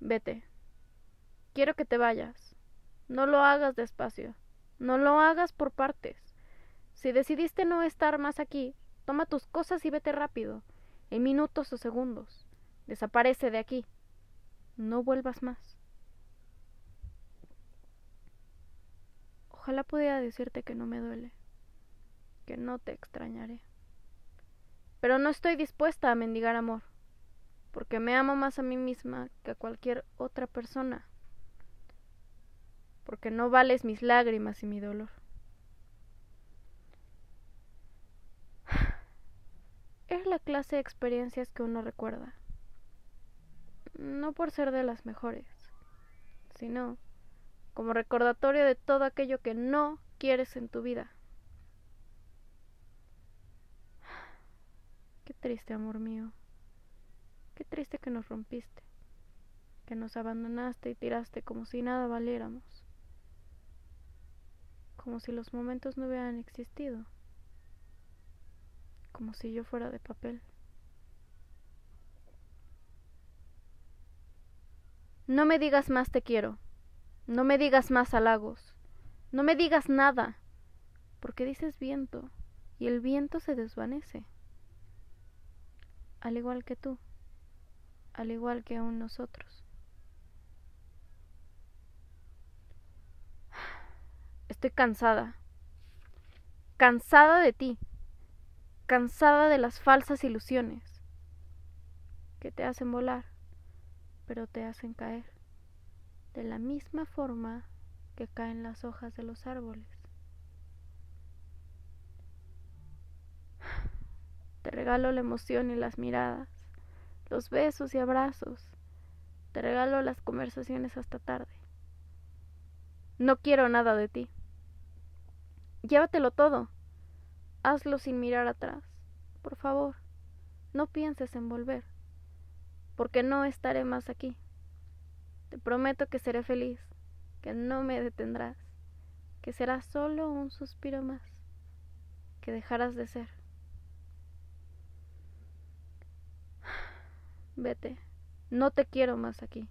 Vete. Quiero que te vayas. No lo hagas despacio. No lo hagas por partes. Si decidiste no estar más aquí, toma tus cosas y vete rápido, en minutos o segundos. Desaparece de aquí. No vuelvas más. Ojalá pudiera decirte que no me duele, que no te extrañaré. Pero no estoy dispuesta a mendigar amor, porque me amo más a mí misma que a cualquier otra persona, porque no vales mis lágrimas y mi dolor. Es la clase de experiencias que uno recuerda, no por ser de las mejores, sino como recordatorio de todo aquello que no quieres en tu vida. Qué triste, amor mío. Qué triste que nos rompiste, que nos abandonaste y tiraste como si nada valiéramos, como si los momentos no hubieran existido, como si yo fuera de papel. No me digas más te quiero. No me digas más halagos. No me digas nada. Porque dices viento y el viento se desvanece. Al igual que tú. Al igual que aún nosotros. Estoy cansada. Cansada de ti. Cansada de las falsas ilusiones que te hacen volar, pero te hacen caer de la misma forma que caen las hojas de los árboles. Te regalo la emoción y las miradas, los besos y abrazos. Te regalo las conversaciones hasta tarde. No quiero nada de ti. Llévatelo todo. Hazlo sin mirar atrás. Por favor, no pienses en volver, porque no estaré más aquí. Te prometo que seré feliz, que no me detendrás, que será solo un suspiro más, que dejarás de ser. Vete, no te quiero más aquí.